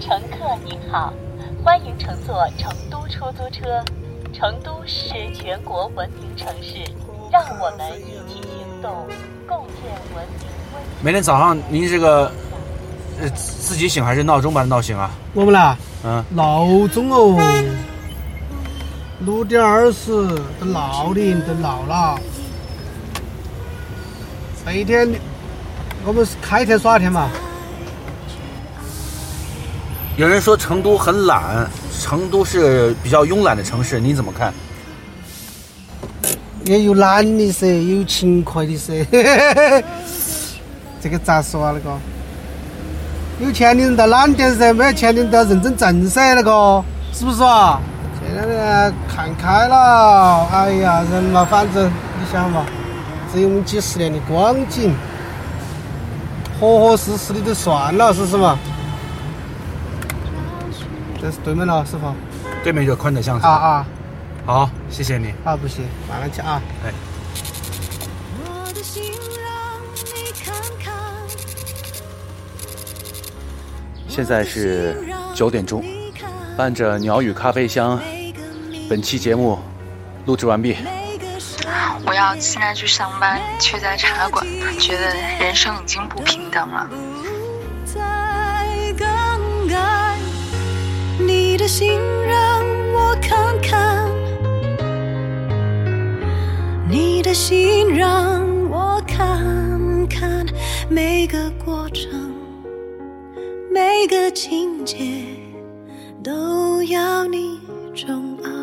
乘客您好，欢迎乘坐成都出租车。成都是全国文明城市，让我们一起行动，共建文明。每天早上您这个呃自己醒还是闹钟把它闹醒啊？我们啦，嗯，闹钟哦，六点二十的闹铃都闹了。这一天我们是开天耍天嘛，有人说成都很懒，成都是比较慵懒的城市，你怎么看？也有懒的噻，也有勤快的噻。这个咋说啊？那个有钱的人倒懒点噻，没有钱的人都要认真挣噻，那个是不是啊？现在呢，看开了，哎呀，人嘛，反正你想嘛，只有我们几十年的光景，合合适适的就算了，是不是嘛？这是对门了，师傅。对面就宽德巷是吧？啊啊，好，谢谢你。啊，不行，慢慢去啊。哎，我的心让你看看，现在是九点钟，伴着鸟语咖啡香，本期节目录制完毕。我要现在去上班，却在茶馆，觉得人生已经不平等了。的心让我看看，你的心让我看看，每个过程，每个情节，都要你宠爱。